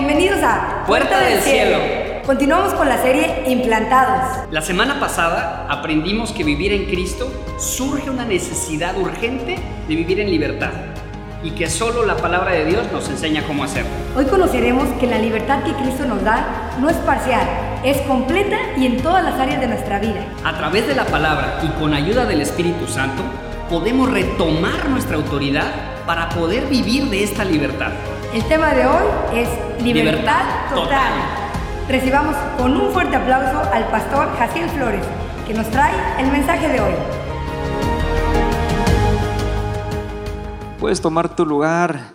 bienvenidos a Puerta del Cielo. Continuamos con la serie Implantados. La semana pasada aprendimos que vivir en Cristo surge una necesidad urgente de vivir en libertad y que solo la palabra de Dios nos enseña cómo hacerlo. Hoy conoceremos que la libertad que Cristo nos da no es parcial, es completa y en todas las áreas de nuestra vida. A través de la palabra y con ayuda del Espíritu Santo, podemos retomar nuestra autoridad para poder vivir de esta libertad. El tema de hoy es libertad, Libertad total. total. Recibamos con un fuerte aplauso al pastor Jaciel Flores, que nos trae el mensaje de hoy. Puedes tomar tu lugar.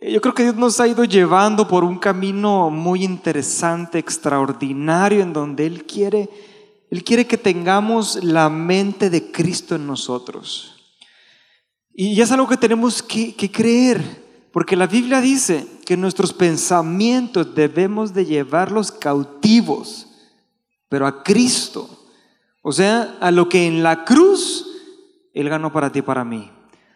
Eh, Yo creo que Dios nos ha ido llevando por un camino muy interesante, extraordinario, en donde Él quiere, Él quiere que tengamos la mente de Cristo en nosotros. Y es algo que tenemos que, que creer, porque la Biblia dice que nuestros pensamientos debemos de llevarlos cautivos, pero a Cristo. O sea, a lo que en la cruz Él ganó para ti y para mí.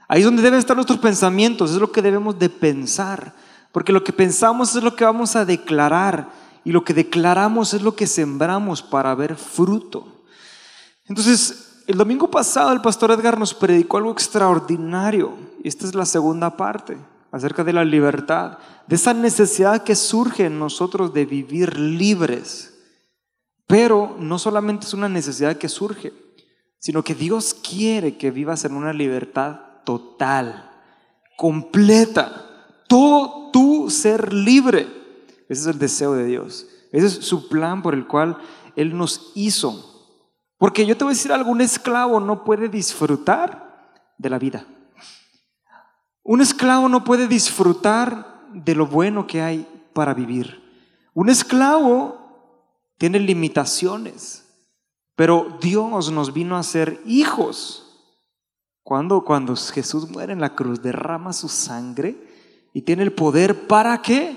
Ahí es donde deben estar nuestros pensamientos, es lo que debemos de pensar, porque lo que pensamos es lo que vamos a declarar y lo que declaramos es lo que sembramos para ver fruto. Entonces, el domingo pasado el pastor Edgar nos predicó algo extraordinario, esta es la segunda parte, acerca de la libertad, de esa necesidad que surge en nosotros de vivir libres. Pero no solamente es una necesidad que surge, sino que Dios quiere que vivas en una libertad total, completa, todo tu ser libre. Ese es el deseo de Dios. Ese es su plan por el cual Él nos hizo. Porque yo te voy a decir algo, esclavo no puede disfrutar de la vida. Un esclavo no puede disfrutar de lo bueno que hay para vivir. Un esclavo tiene limitaciones, pero Dios nos vino a ser hijos. Cuando, cuando Jesús muere en la cruz, derrama su sangre y tiene el poder para qué?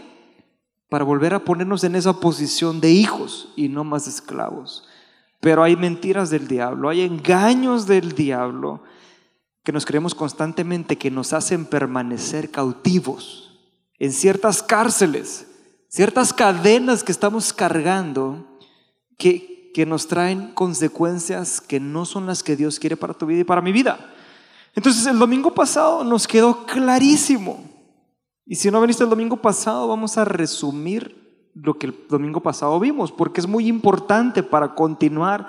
Para volver a ponernos en esa posición de hijos y no más esclavos. Pero hay mentiras del diablo, hay engaños del diablo que nos creemos constantemente que nos hacen permanecer cautivos en ciertas cárceles, ciertas cadenas que estamos cargando que, que nos traen consecuencias que no son las que Dios quiere para tu vida y para mi vida. Entonces el domingo pasado nos quedó clarísimo. Y si no viniste el domingo pasado, vamos a resumir lo que el domingo pasado vimos, porque es muy importante para continuar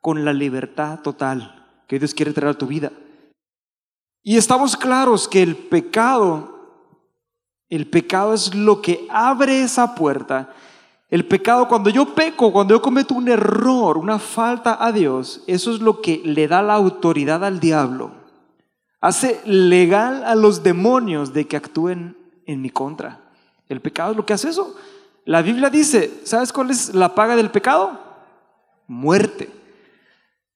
con la libertad total que Dios quiere traer a tu vida. Y estamos claros que el pecado, el pecado es lo que abre esa puerta. El pecado, cuando yo peco, cuando yo cometo un error, una falta a Dios, eso es lo que le da la autoridad al diablo hace legal a los demonios de que actúen en mi contra. El pecado es lo que hace eso. La Biblia dice, ¿sabes cuál es la paga del pecado? Muerte.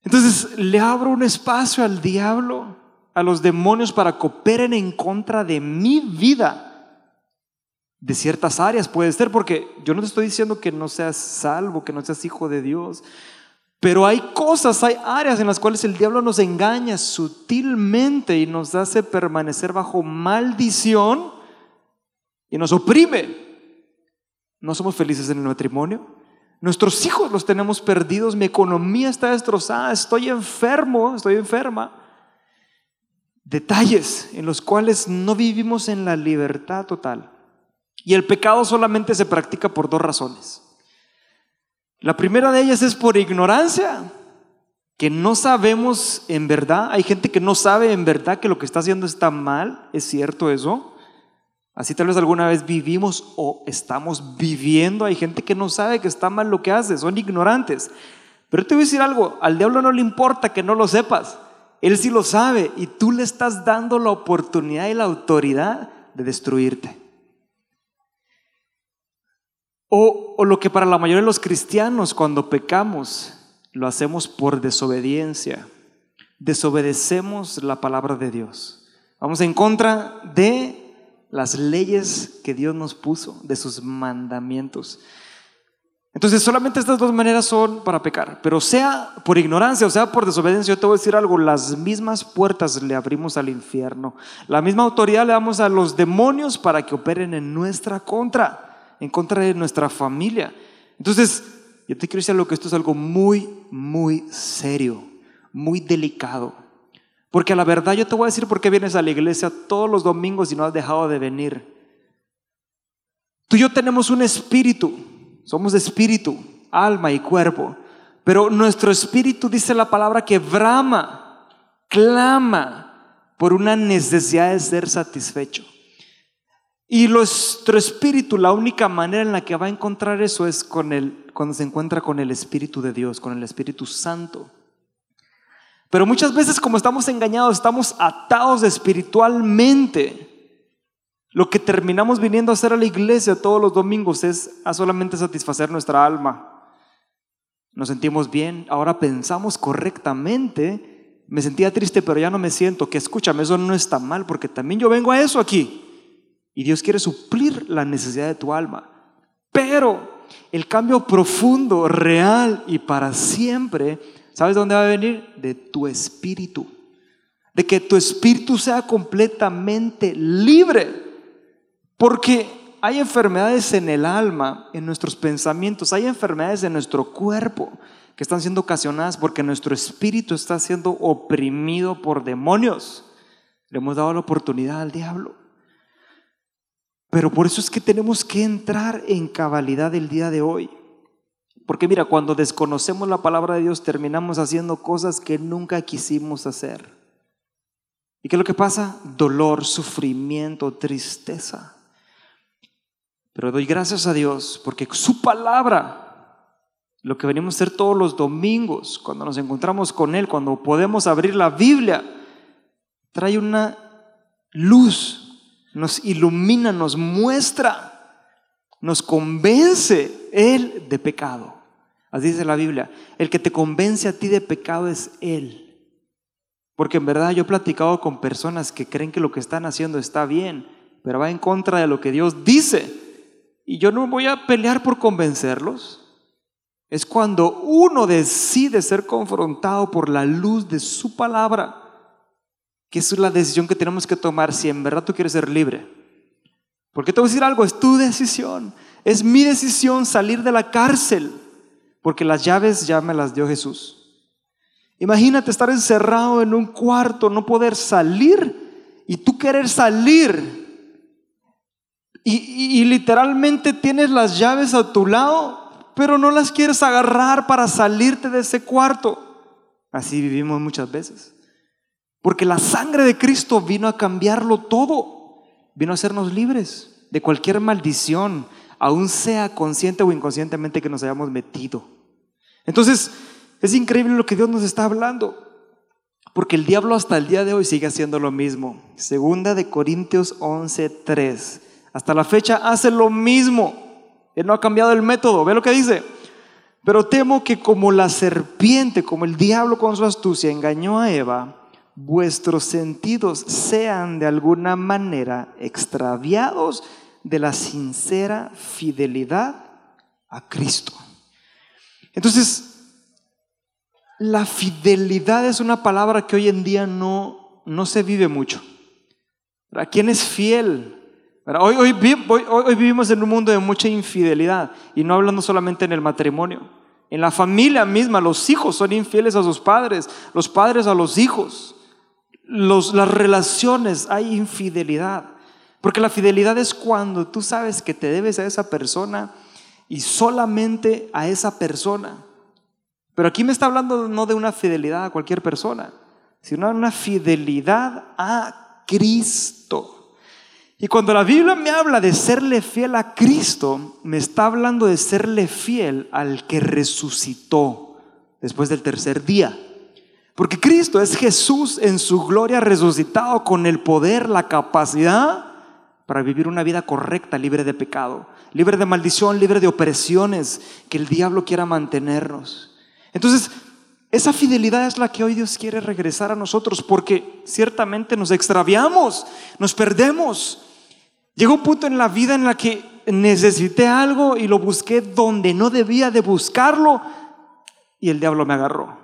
Entonces le abro un espacio al diablo, a los demonios para que operen en contra de mi vida. De ciertas áreas puede ser, porque yo no te estoy diciendo que no seas salvo, que no seas hijo de Dios. Pero hay cosas, hay áreas en las cuales el diablo nos engaña sutilmente y nos hace permanecer bajo maldición y nos oprime. No somos felices en el matrimonio. Nuestros hijos los tenemos perdidos, mi economía está destrozada, estoy enfermo, estoy enferma. Detalles en los cuales no vivimos en la libertad total. Y el pecado solamente se practica por dos razones. La primera de ellas es por ignorancia, que no sabemos en verdad. Hay gente que no sabe en verdad que lo que está haciendo está mal. ¿Es cierto eso? Así tal vez alguna vez vivimos o estamos viviendo. Hay gente que no sabe que está mal lo que hace, son ignorantes. Pero te voy a decir algo, al diablo no le importa que no lo sepas. Él sí lo sabe y tú le estás dando la oportunidad y la autoridad de destruirte. O, o, lo que para la mayoría de los cristianos cuando pecamos lo hacemos por desobediencia. Desobedecemos la palabra de Dios. Vamos en contra de las leyes que Dios nos puso, de sus mandamientos. Entonces solamente estas dos maneras son para pecar, pero sea por ignorancia o sea por desobediencia, yo te voy a decir algo, las mismas puertas le abrimos al infierno, la misma autoridad le damos a los demonios para que operen en nuestra contra, en contra de nuestra familia. Entonces, yo te quiero decir algo que esto es algo muy, muy serio, muy delicado. Porque a la verdad yo te voy a decir por qué vienes a la iglesia todos los domingos y no has dejado de venir. Tú y yo tenemos un espíritu, somos espíritu, alma y cuerpo. Pero nuestro espíritu dice la palabra que brama, clama por una necesidad de ser satisfecho. Y nuestro espíritu, la única manera en la que va a encontrar eso es con el, cuando se encuentra con el Espíritu de Dios, con el Espíritu Santo. Pero muchas veces como estamos engañados, estamos atados espiritualmente lo que terminamos viniendo a hacer a la iglesia todos los domingos es solamente satisfacer nuestra alma. Nos sentimos bien, ahora pensamos correctamente. Me sentía triste, pero ya no me siento. Que escúchame, eso no está mal, porque también yo vengo a eso aquí. Y Dios quiere suplir la necesidad de tu alma. Pero el cambio profundo, real y para siempre, ¿sabes dónde va a venir? De tu espíritu. De que tu espíritu sea completamente libre porque hay enfermedades en el alma, en nuestros pensamientos, hay enfermedades en nuestro cuerpo que están siendo ocasionadas porque nuestro espíritu está siendo oprimido por demonios. Le hemos dado la oportunidad al diablo. Pero por eso es que tenemos que entrar en cabalidad el día de hoy. Porque mira, cuando desconocemos la palabra de Dios terminamos haciendo cosas que nunca quisimos hacer. ¿Y qué es lo que pasa? Dolor, sufrimiento, tristeza. Pero doy gracias a Dios porque su palabra, lo que venimos a hacer todos los domingos, cuando nos encontramos con Él, cuando podemos abrir la Biblia, trae una luz, nos ilumina, nos muestra, nos convence Él de pecado. Así dice la Biblia. El que te convence a ti de pecado es Él. Porque en verdad yo he platicado con personas que creen que lo que están haciendo está bien, pero va en contra de lo que Dios dice. Y yo no voy a pelear por convencerlos. Es cuando uno decide ser confrontado por la luz de su palabra, que es la decisión que tenemos que tomar si en verdad tú quieres ser libre. Porque te voy a decir algo, es tu decisión, es mi decisión salir de la cárcel, porque las llaves ya me las dio Jesús. Imagínate estar encerrado en un cuarto, no poder salir y tú querer salir y, literalmente tienes las llaves a tu lado, pero no las quieres agarrar para salirte de ese cuarto. Así vivimos muchas veces. Porque la sangre de Cristo vino a cambiarlo todo. Vino a hacernos libres de cualquier maldición, aún sea consciente o inconscientemente que nos hayamos metido. Entonces, es increíble lo que Dios nos está hablando. Porque el diablo hasta el día de hoy sigue haciendo lo mismo. Segunda de Corintios 11:3. Hasta la fecha hace lo mismo. Él no ha cambiado el método. Ve lo que dice. Pero temo que como la serpiente, como el diablo con su astucia engañó a Eva, vuestros sentidos sean de alguna manera extraviados de la sincera fidelidad a Cristo. Entonces, la fidelidad es una palabra que hoy en día no, no se vive mucho. ¿A quién es fiel? Hoy, hoy, vivimos en un mundo de mucha infidelidad y no hablando solamente en el matrimonio. En la familia misma, los hijos son infieles a sus padres, los padres a los hijos. Las relaciones, hay infidelidad. Porque la fidelidad es cuando tú sabes que te debes a esa persona y solamente a esa persona. Pero aquí me está hablando no de una fidelidad a cualquier persona, sino de una fidelidad a Cristo. Y cuando la Biblia me habla de serle fiel a Cristo, me está hablando de serle fiel al que resucitó después del tercer día. Porque Cristo es Jesús en su gloria resucitado con el poder, la capacidad para vivir una vida correcta, libre de pecado, libre de maldición, libre de opresiones que el diablo quiera mantenernos. Entonces, esa fidelidad es la que hoy Dios quiere regresar a nosotros porque ciertamente nos extraviamos, nos perdemos. Llega un punto en la vida en la que necesité algo y lo busqué donde no debía de buscarlo y el diablo me agarró.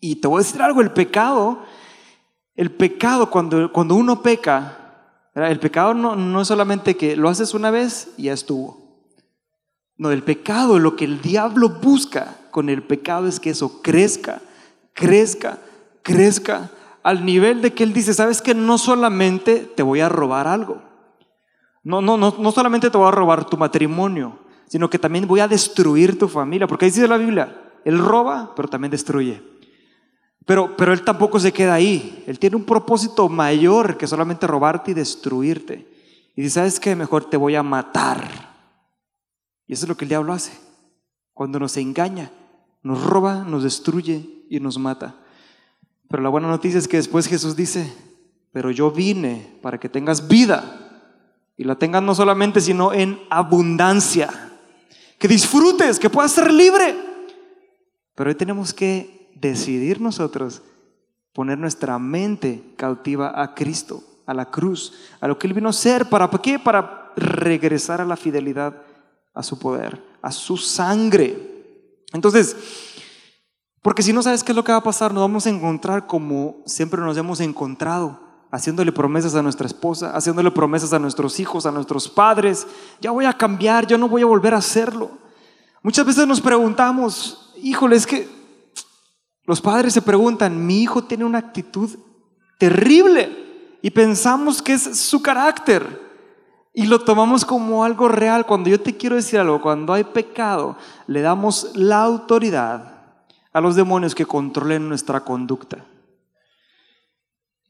Y te voy a decir algo, el pecado, el pecado cuando, cuando uno peca, el pecado no, no es solamente que lo haces una vez y ya estuvo. No, el pecado, lo que el diablo busca con el pecado es que eso crezca, crezca, crezca, al nivel de que él dice, sabes que no solamente te voy a robar algo, no, no, no, no solamente te voy a robar tu matrimonio, sino que también voy a destruir tu familia, porque ahí dice la Biblia, él roba, pero también destruye. Pero, pero él tampoco se queda ahí, él tiene un propósito mayor que solamente robarte y destruirte. Y dice, ¿sabes qué? Mejor te voy a matar. Y eso es lo que el diablo hace. Cuando nos engaña, nos roba, nos destruye y nos mata. Pero la buena noticia es que después Jesús dice, pero yo vine para que tengas vida y la tengas no solamente, sino en abundancia. Que disfrutes, que puedas ser libre. Pero hoy tenemos que decidir nosotros poner nuestra mente cautiva a Cristo, a la cruz, a lo que Él vino a ser. ¿Para qué? Para regresar a la fidelidad a su poder, a su sangre. Entonces, porque si no sabes qué es lo que va a pasar, nos vamos a encontrar como siempre nos hemos encontrado, haciéndole promesas a nuestra esposa, haciéndole promesas a nuestros hijos, a nuestros padres. Ya voy a cambiar, yo no voy a volver a hacerlo. Muchas veces nos preguntamos, híjole, es que los padres se preguntan, mi hijo tiene una actitud terrible y pensamos que es su carácter. Y lo tomamos como algo real. Cuando yo te quiero decir algo, cuando hay pecado, le damos la autoridad a los demonios que controlen nuestra conducta.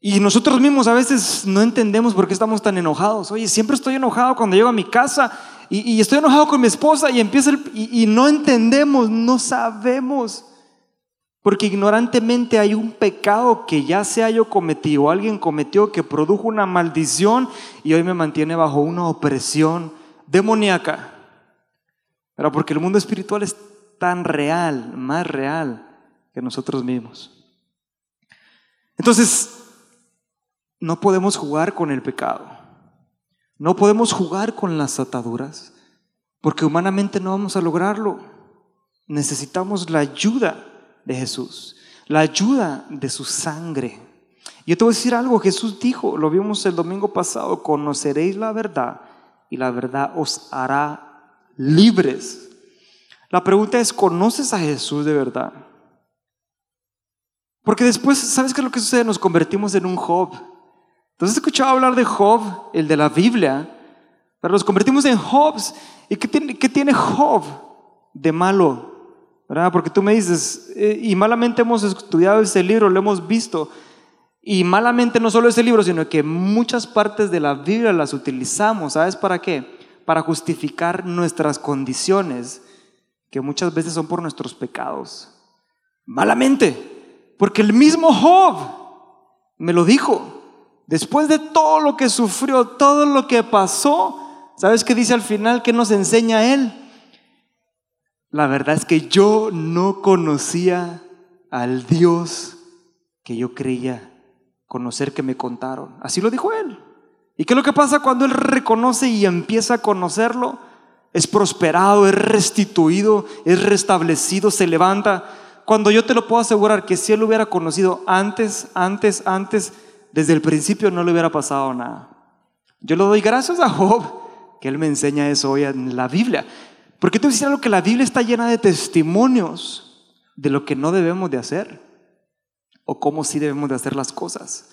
Y nosotros mismos a veces no entendemos por qué estamos tan enojados. Oye, siempre estoy enojado cuando llego a mi casa y, estoy enojado con mi esposa y empieza y, y no entendemos, no sabemos. Porque ignorantemente hay un pecado que ya sea yo cometí o alguien cometió que produjo una maldición y hoy me mantiene bajo una opresión demoníaca. Pero porque el mundo espiritual es tan real, más real que nosotros mismos. Entonces, no podemos jugar con el pecado. No podemos jugar con las ataduras, porque humanamente no vamos a lograrlo. Necesitamos la ayuda de Jesús, la ayuda de su sangre. Yo te voy a decir algo, Jesús dijo, lo vimos el domingo pasado, conoceréis la verdad y la verdad os hará libres. La pregunta es, ¿conoces a Jesús de verdad? Porque después, ¿sabes qué es lo que sucede? Nos convertimos en un Job. Entonces, he escuchado hablar de Job, el de la Biblia, pero nos convertimos en Jobs. ¿Y qué tiene, qué Job de malo? ¿Verdad? Porque tú me dices, eh, y malamente hemos estudiado ese libro, lo hemos visto, y malamente no solo ese libro, sino que muchas partes de la Biblia las utilizamos. ¿Sabes para qué? Para justificar nuestras condiciones que muchas veces son por nuestros pecados. Malamente, porque el mismo Job me lo dijo. Después de todo lo que sufrió, todo lo que pasó, ¿sabes qué dice al final? ¿Qué nos enseña él? La verdad es que yo no conocía al Dios que yo creía conocer que me contaron. Así lo dijo él. ¿Y qué es lo que pasa cuando él reconoce y empieza a conocerlo? es prosperado, es restituido, es restablecido, se levanta. Cuando yo te lo puedo asegurar que si él lo hubiera conocido antes, antes, antes, desde el principio no le hubiera pasado nada. Yo le doy gracias a Job que él me enseña eso hoy en la Biblia. Porque te voy algo que la Biblia está llena de testimonios de lo que no debemos de hacer o cómo sí debemos de hacer las cosas.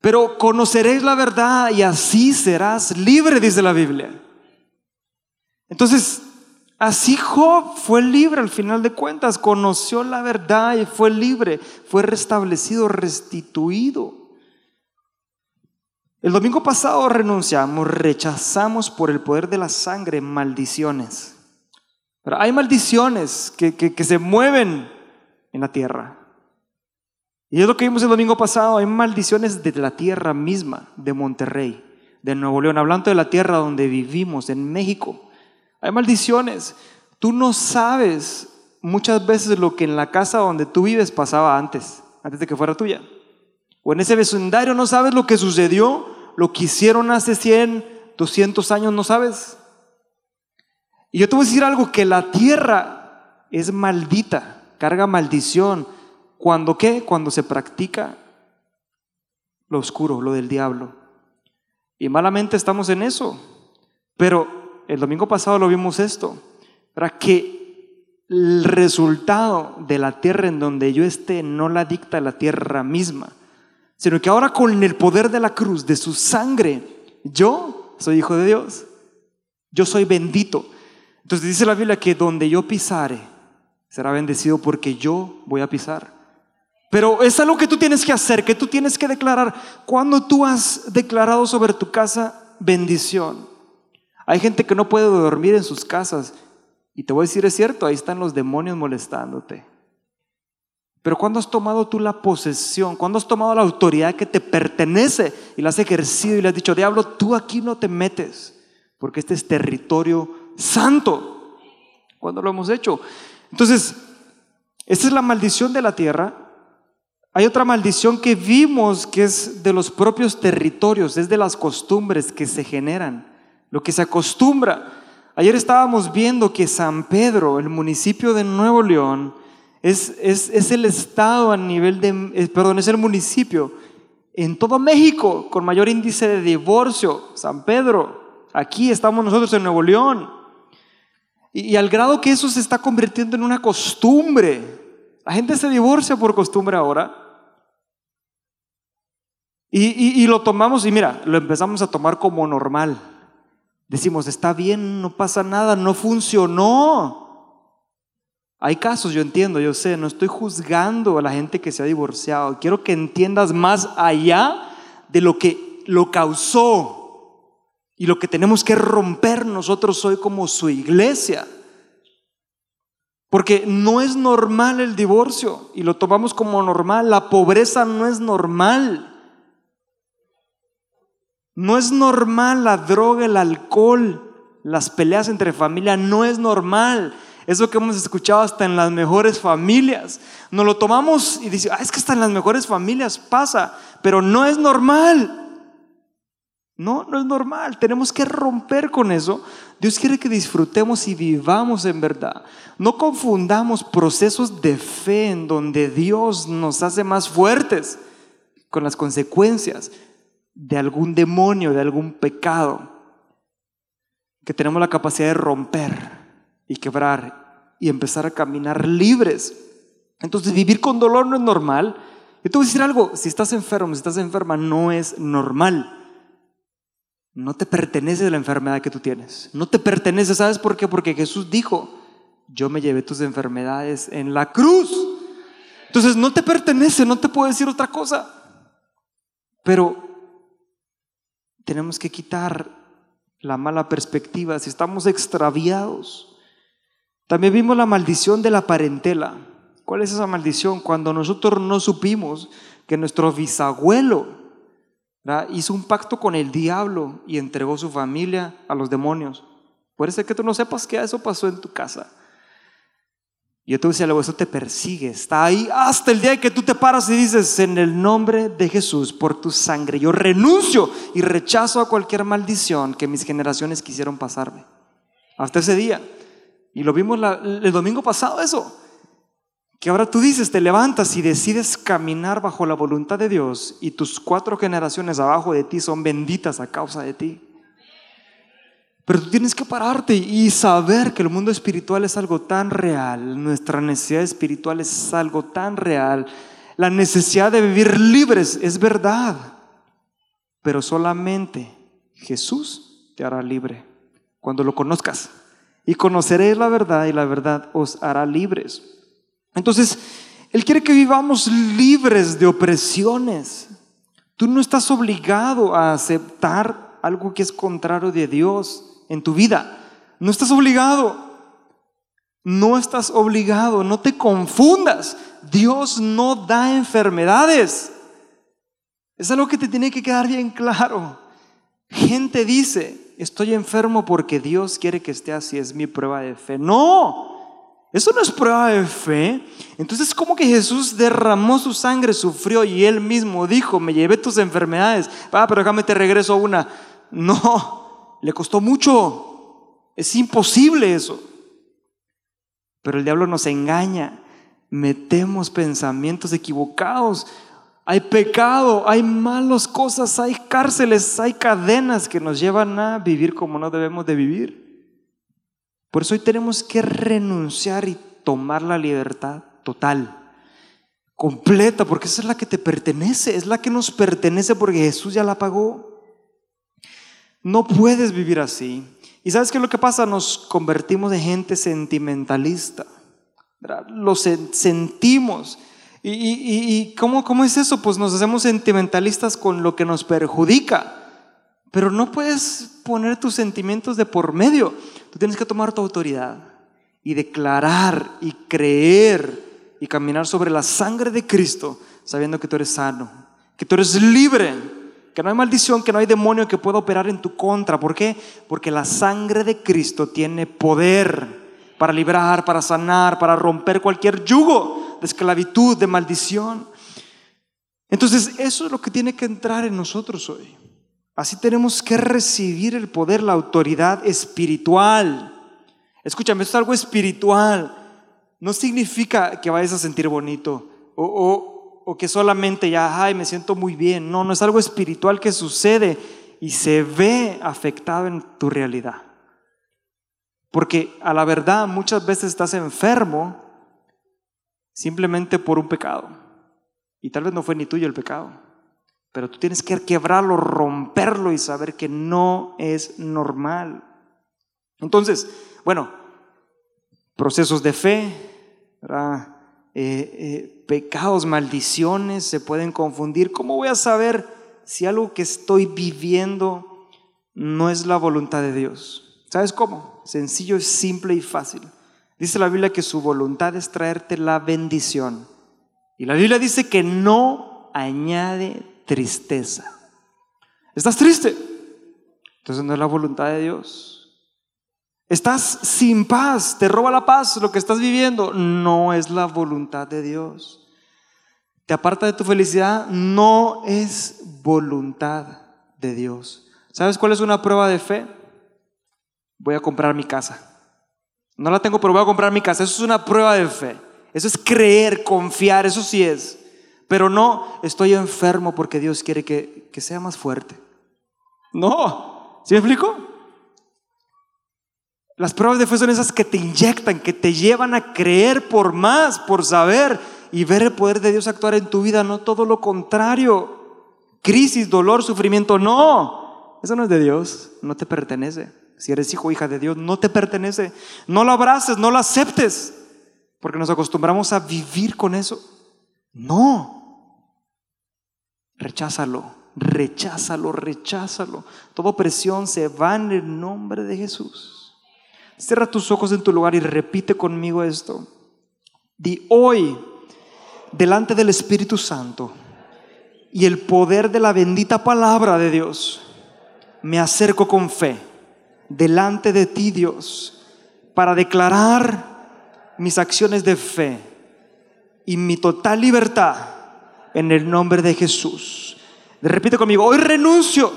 Pero conoceréis la verdad y así serás libre, dice la Biblia. Entonces, así Job fue libre al final de cuentas, conoció la verdad y fue libre, fue restablecido, restituido. El domingo pasado renunciamos, rechazamos por el poder de la sangre maldiciones. Pero hay maldiciones que, que se mueven en la tierra. Y es lo que vimos el domingo pasado, hay maldiciones de la tierra misma, de Monterrey, de Nuevo León, hablando de la tierra donde vivimos, en México. Hay maldiciones. Tú no sabes muchas veces lo que en la casa donde tú vives pasaba antes, antes de que fuera tuya. O en ese vecindario no sabes lo que sucedió, lo que hicieron hace 100, 200 años, no sabes. Y yo te voy a decir algo, que la tierra es maldita, carga maldición. ¿Cuando qué? Cuando se practica lo oscuro, lo del diablo. Y malamente estamos en eso. Pero el domingo pasado lo vimos esto, para que el resultado de la tierra en donde yo esté no la dicta la tierra misma, sino que ahora con el poder de la cruz, de su sangre, yo soy hijo de Dios. Yo soy bendito. Entonces dice la Biblia que donde yo pisare, será bendecido porque yo voy a pisar. Pero es algo que tú tienes que hacer, que tú tienes que declarar. Cuando tú has declarado sobre tu casa bendición, hay gente que no puede dormir en sus casas. Y te voy a decir, es cierto, ahí están los demonios molestándote. Pero cuando has tomado tú la posesión, cuando has tomado la autoridad que te pertenece y la has ejercido y le has dicho, diablo, tú aquí no te metes, porque este es territorio santo. Cuando lo hemos hecho. Entonces, esta es la maldición de la tierra. Hay otra maldición que vimos que es de los propios territorios, es de las costumbres que se generan, lo que se acostumbra. Ayer estábamos viendo que San Pedro, el municipio de Nuevo León, es, es, el estado a nivel de, eh, perdón, es el municipio en todo México con mayor índice de divorcio, San Pedro. Aquí estamos nosotros en Nuevo León. Y, al grado que eso se está convirtiendo en una costumbre. La gente se divorcia por costumbre ahora. Y, y, lo tomamos y mira, lo empezamos a tomar como normal. Decimos, está bien, no pasa nada, no funcionó. Hay casos, yo entiendo, yo sé, no estoy juzgando a la gente que se ha divorciado. Quiero que entiendas más allá de lo que lo causó y lo que tenemos que romper nosotros hoy como su iglesia. Porque no es normal el divorcio y lo tomamos como normal. La pobreza no es normal. No es normal la droga, el alcohol, las peleas entre familia, no es normal. Eso que hemos escuchado hasta en las mejores familias. Nos lo tomamos y dice, ah, es que hasta en las mejores familias pasa, pero no es normal. No, no es normal. Tenemos que romper con eso. Dios quiere que disfrutemos y vivamos en verdad. No confundamos procesos de fe en donde Dios nos hace más fuertes con las consecuencias de algún demonio, de algún pecado, que tenemos la capacidad de romper y quebrar y empezar a caminar libres. Entonces vivir con dolor no es normal. Yo te voy a decir algo, si estás enfermo, si estás enferma, no es normal. No te pertenece la enfermedad que tú tienes. No te pertenece, ¿sabes por qué? Porque Jesús dijo, yo me llevé tus enfermedades en la cruz. Entonces no te pertenece, no te puedo decir otra cosa. Pero tenemos que quitar la mala perspectiva. Si estamos extraviados, también vimos la maldición de la parentela. ¿Cuál es esa maldición? Cuando nosotros no supimos que nuestro bisabuelo hizo un pacto con el diablo y entregó su familia a los demonios. Puede ser que tú no sepas que eso pasó en tu casa. Y te decía eso te persigue, está ahí hasta el día que tú te paras y dices, en el nombre de Jesús, por tu sangre, yo renuncio y rechazo a cualquier maldición que mis generaciones quisieron pasarme. Hasta ese día. Y lo vimos el domingo pasado eso. Que ahora tú dices, te levantas y decides caminar bajo la voluntad de Dios y tus cuatro generaciones abajo de ti son benditas a causa de ti. Pero tú tienes que pararte y saber que el mundo espiritual es algo tan real, nuestra necesidad espiritual es algo tan real, la necesidad de vivir libres es verdad, pero solamente Jesús te hará libre cuando lo conozcas y conoceréis la verdad y la verdad os hará libres. Entonces, Él quiere que vivamos libres de opresiones. Tú no estás obligado a aceptar algo que es contrario de Dios en tu vida. No estás obligado. No estás obligado. No te confundas. Dios no da enfermedades. Es algo que te tiene que quedar bien claro. Gente dice, estoy enfermo porque Dios quiere que esté así, es mi prueba de fe. No, eso no es prueba de fe. Entonces, ¿cómo que Jesús derramó su sangre, sufrió y él mismo dijo, me llevé tus enfermedades? Ah, pero déjame te regreso una. No, le costó mucho. Es imposible eso. Pero el diablo nos engaña. Metemos pensamientos equivocados. Hay pecado, hay malas cosas, hay cárceles, hay cadenas que nos llevan a vivir como no debemos de vivir. Por eso hoy tenemos que renunciar y tomar la libertad total completa, porque esa es la que te pertenece, es la que nos pertenece porque Jesús ya la pagó. No puedes vivir así. ¿Y sabes qué es lo que pasa? Nos convertimos en gente sentimentalista. Lo sentimos. ¿Y, ¿cómo, cómo es eso? Pues nos hacemos sentimentalistas con lo que nos perjudica. Pero no puedes poner tus sentimientos de por medio. Tú tienes que tomar tu autoridad y declarar y creer y caminar sobre la sangre de Cristo, sabiendo que tú eres sano, que tú eres libre, que no hay maldición, que no hay demonio que pueda operar en tu contra. ¿Por qué? Porque la sangre de Cristo tiene poder para librar, para sanar, para romper cualquier yugo de esclavitud, de maldición. Entonces, eso es lo que tiene que entrar en nosotros hoy. Así tenemos que recibir el poder, la autoridad espiritual. Escúchame, esto es algo espiritual no significa que vayas a sentir bonito o, o, que solamente ya, ay, me siento muy bien. No, no es algo espiritual que sucede y se ve afectado en tu realidad. Porque a la verdad muchas veces estás enfermo simplemente por un pecado. Y tal vez no fue ni tuyo el pecado. Pero tú tienes que quebrarlo, romperlo y saber que no es normal. Entonces, bueno, procesos de fe, eh, eh, pecados, maldiciones se pueden confundir. ¿Cómo voy a saber si algo que estoy viviendo no es la voluntad de Dios? ¿Sabes cómo? Sencillo, simple y fácil. Dice la Biblia que su voluntad es traerte la bendición. Y la Biblia dice que no añade tristeza. ¿Estás triste? Entonces no es la voluntad de Dios. Estás sin paz, te roba la paz lo que estás viviendo. No es la voluntad de Dios. Te aparta de tu felicidad, no es voluntad de Dios. ¿Sabes cuál es una prueba de fe? Voy a comprar mi casa. No la tengo, pero voy a comprar mi casa. Eso es una prueba de fe. Eso es creer, confiar, eso sí es. Pero no, estoy enfermo porque Dios quiere que, que sea más fuerte. No, ¿sí me explico? Las pruebas de fe son esas que te inyectan, que te llevan a creer por más, por saber y ver el poder de Dios actuar en tu vida, no todo lo contrario. Crisis, dolor, sufrimiento, no. Eso no es de Dios, no te pertenece. Si eres hijo o hija de Dios, no te pertenece. No lo abraces, no lo aceptes, porque nos acostumbramos a vivir con eso. No. Recházalo, recházalo, recházalo. Toda presión se va en el nombre de Jesús. Cierra tus ojos en tu lugar y repite conmigo esto. Di hoy, delante del Espíritu Santo y el poder de la bendita palabra de Dios, me acerco con fe delante de ti, Dios, para declarar mis acciones de fe y mi total libertad en el nombre de Jesús. Repite conmigo, hoy renuncio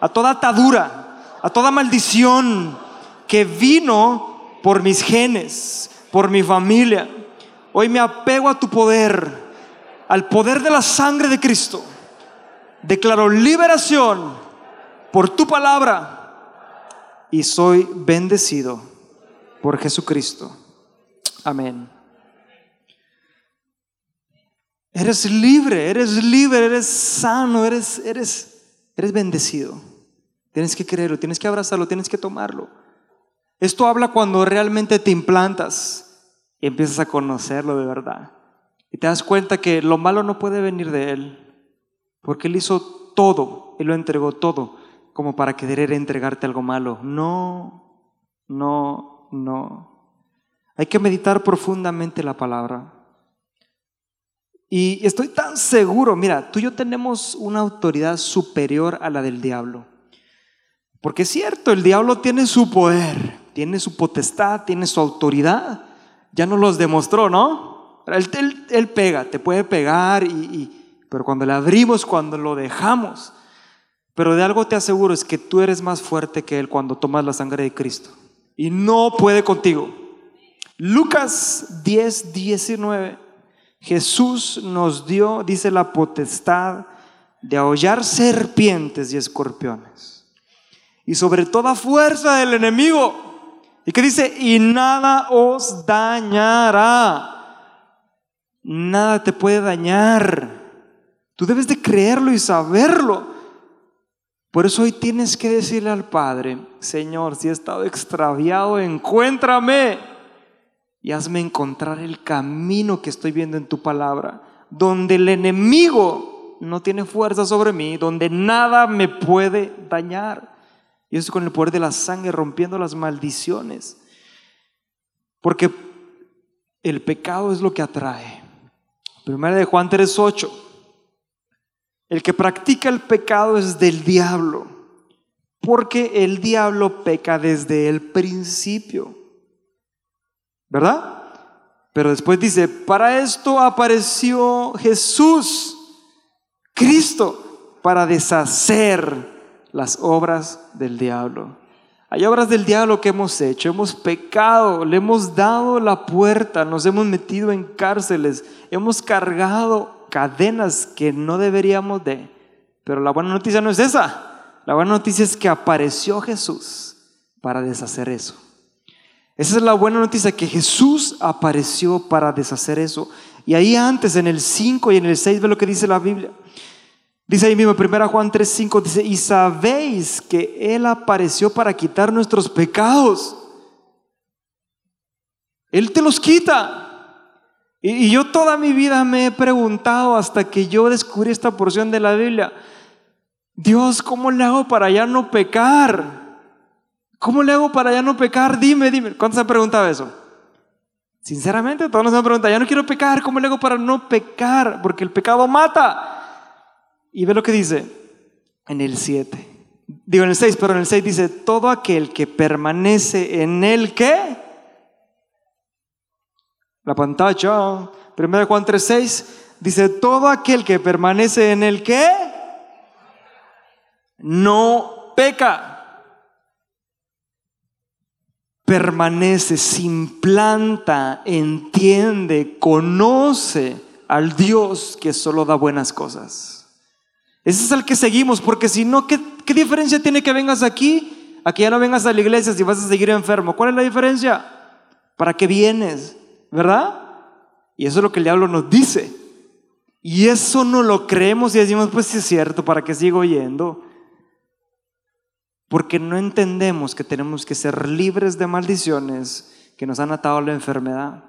a toda atadura, a toda maldición que vino por mis genes, por mi familia. Hoy me apego a tu poder, al poder de la sangre de Cristo. Declaro liberación por tu palabra y soy bendecido por Jesucristo. Amén. Eres libre, eres libre, eres sano, eres, eres, eres bendecido. Tienes que creerlo, tienes que abrazarlo, tienes que tomarlo. Esto habla cuando realmente te implantas y empiezas a conocerlo de verdad. Y te das cuenta que lo malo no puede venir de Él, porque Él hizo todo, Él lo entregó todo, como para querer entregarte algo malo. No, no, no. Hay que meditar profundamente la palabra. Y estoy tan seguro, mira, tú y yo tenemos una autoridad superior a la del diablo. Porque es cierto, el diablo tiene su poder, tiene su potestad, tiene su autoridad. Ya nos los demostró, ¿no? Él, pega, te puede pegar, y, pero cuando le abrimos, cuando lo dejamos. Pero de algo te aseguro es que tú eres más fuerte que Él cuando tomas la sangre de Cristo. y no puede contigo. Lucas 10, 19. Jesús nos dio, dice la potestad de aullar serpientes y escorpiones. Y sobre toda fuerza del enemigo. Y que dice, y nada os dañará. Nada te puede dañar. Tú debes de creerlo y saberlo. Por eso hoy tienes que decirle al Padre, Señor, si he estado extraviado, encuéntrame y hazme encontrar el camino que estoy viendo en tu palabra, donde el enemigo no tiene fuerza sobre mí, donde nada me puede dañar. Y eso con el poder de la sangre rompiendo las maldiciones. Porque el pecado es lo que atrae. Primera de Juan 3:8. El que practica el pecado es del diablo, porque el diablo peca desde el principio. ¿verdad? Pero después dice, para esto apareció Jesús, Cristo, para deshacer las obras del diablo. Hay obras del diablo que hemos hecho, hemos pecado, le hemos dado la puerta, nos hemos metido en cárceles, hemos cargado cadenas que no deberíamos de. Pero la buena noticia no es esa. La buena noticia es que apareció Jesús para deshacer eso. Esa es la buena noticia, que Jesús apareció para deshacer eso. Y ahí antes, en el 5 y en el 6, ve lo que dice la Biblia. Dice ahí mismo, 1 Juan 3, 5, dice, y sabéis que Él apareció para quitar nuestros pecados. Él te los quita. Y, yo toda mi vida me he preguntado hasta que yo descubrí esta porción de la Biblia, Dios, ¿cómo le hago para ya no pecar? ¿Cómo le hago para ya no pecar? Dime, dime. ¿Cuántos se han preguntado eso? Sinceramente, todos nos han preguntado, ya no quiero pecar, ¿cómo le hago para no pecar? Porque el pecado mata. Y ve lo que dice en el 7. Digo en el 6, pero en el 6 dice, todo aquel que permanece en el que... La pantalla, 1 Juan 3, 6, dice, todo aquel que permanece en el que no peca permanece, se implanta, entiende, conoce al Dios que solo da buenas cosas. Ese es el que seguimos, porque si no, ¿qué, ¿qué, diferencia tiene que vengas aquí? A que ya no vengas a la iglesia si vas a seguir enfermo. ¿Cuál es la diferencia? ¿Para qué vienes? ¿Verdad? Y eso es lo que el diablo nos dice. Y eso no lo creemos y decimos, pues sí es cierto, ¿para qué sigo yendo? porque no entendemos que tenemos que ser libres de maldiciones que nos han atado a la enfermedad.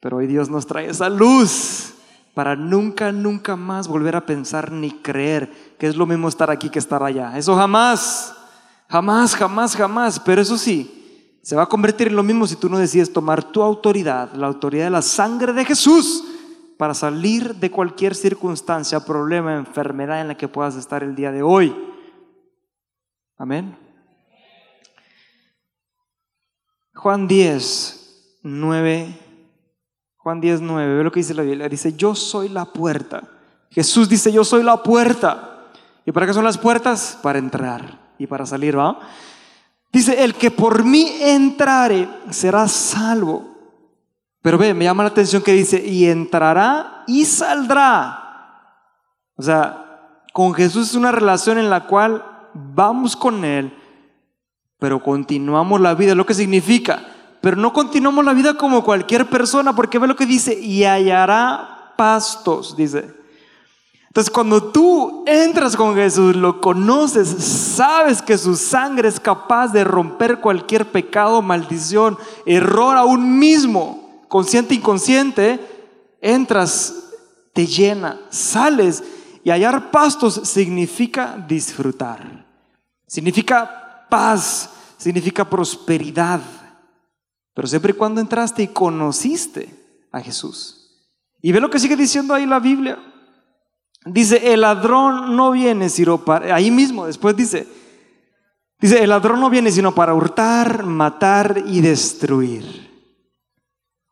Pero hoy Dios nos trae esa luz para nunca, nunca más volver a pensar ni creer que es lo mismo estar aquí que estar allá. Eso jamás, jamás, jamás, jamás. Pero eso sí, se va a convertir en lo mismo si tú no decides tomar tu autoridad, la autoridad de la sangre de Jesús, para salir de cualquier circunstancia, problema, enfermedad en la que puedas estar el día de hoy. Amén. Juan 10, 9. Juan 10, 9. Ve lo que dice la Biblia. Dice, yo soy la puerta. Jesús dice, yo soy la puerta. ¿Y para qué son las puertas? Para entrar y para salir, ¿va? Dice, el que por mí entrare será salvo. Pero ve, me llama la atención que dice, y entrará y saldrá. O sea, con Jesús es una relación en la cual vamos con Él, pero continuamos la vida, lo que significa. Pero no continuamos la vida como cualquier persona, porque ve lo que dice, y hallará pastos, dice. Entonces cuando tú entras con Jesús, lo conoces, sabes que su sangre es capaz de romper cualquier pecado, maldición, error aún mismo, consciente, inconsciente, entras, te llena, sales y hallar pastos significa disfrutar. Significa paz, significa prosperidad. Pero siempre y cuando entraste y conociste a Jesús. Y ve lo que sigue diciendo ahí la Biblia. Dice, el ladrón no viene sino para, ahí mismo después dice, dice, el ladrón no viene sino para hurtar, matar y destruir.